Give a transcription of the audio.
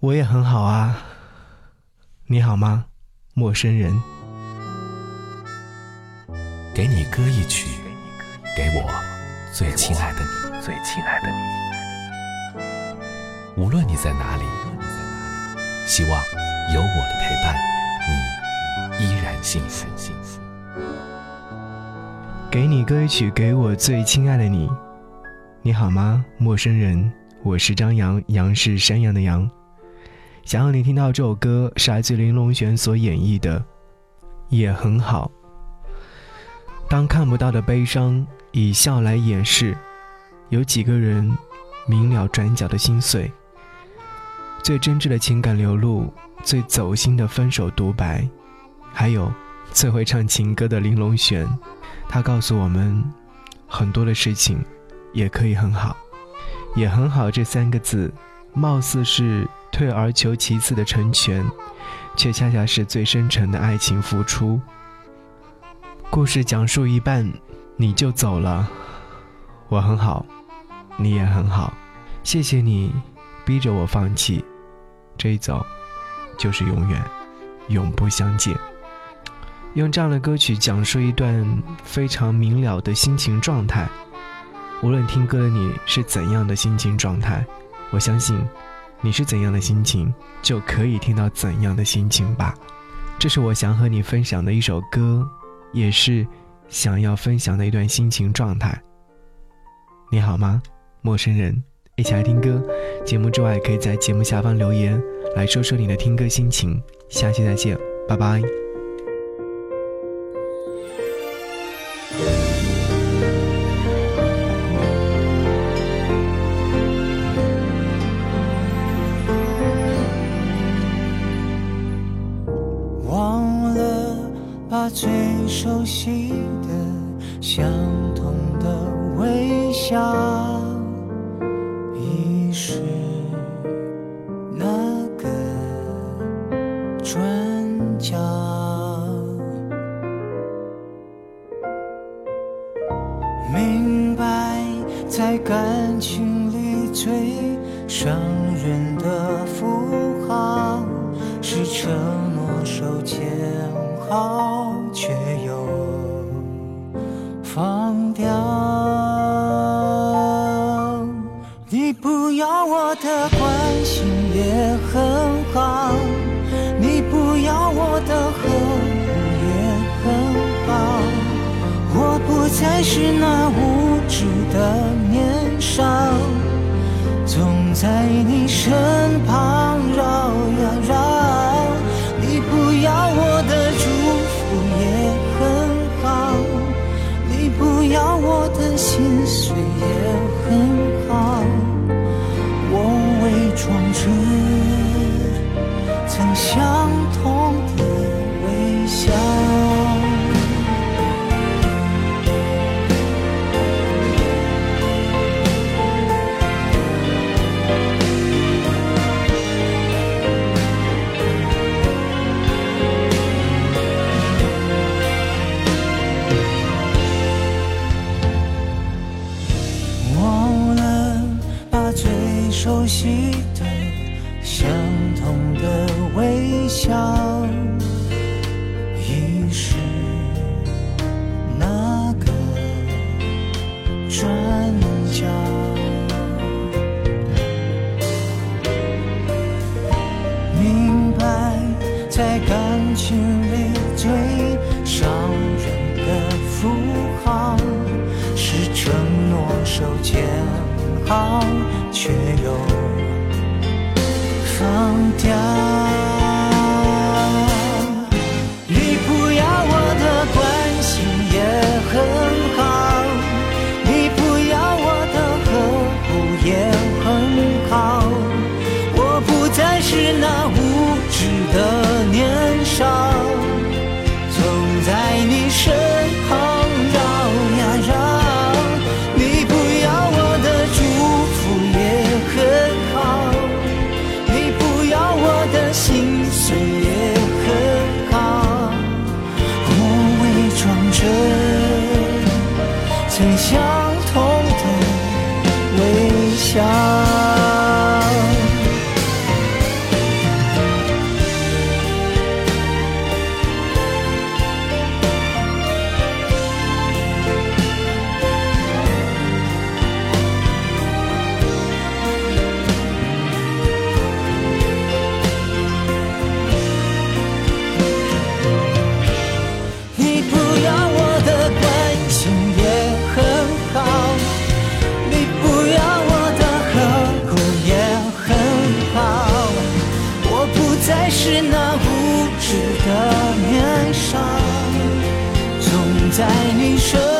我也很好啊。你好吗，陌生人？给你歌一曲，给我最亲爱的你，最亲爱的你。无论你在哪里，希望有我的陪伴，你依然幸福。给你歌一曲，给我最亲爱的你。你好吗，陌生人？我是张扬，杨是山羊的羊。想要你听到这首歌，是来自林隆璇所演绎的，也很好。当看不到的悲伤以笑来掩饰，有几个人明了转角的心碎？最真挚的情感流露，最走心的分手独白，还有最会唱情歌的林隆璇。他告诉我们，很多的事情也可以很好，也很好。这三个字，貌似是退而求其次的成全，却恰恰是最深沉的爱情付出。故事讲述一半，你就走了。我很好，你也很好。谢谢你，逼着我放弃。这一走，就是永远，永不相见。用这样的歌曲讲述一段非常明了的心情状态。无论听歌的你是怎样的心情状态，我相信，你是怎样的心情，就可以听到怎样的心情吧。这是我想和你分享的一首歌，也是想要分享的一段心情状态。你好吗，陌生人？一起来听歌。节目之外，可以在节目下方留言，来说说你的听歌心情。下期再见，拜拜。最熟悉的、相同的微笑，已是那个转角。明白，在感情里最伤人的符号是承诺手牵好。却又放掉。你不要我的关心也很好，你不要我的呵护也很好。我不再是那无知的年少，总在你身心碎也在感情里最伤人的符号，是承诺手牵好。却又放掉。你不要我的关心也很好，你不要我的呵护也很好。我不再是那无知的年在你身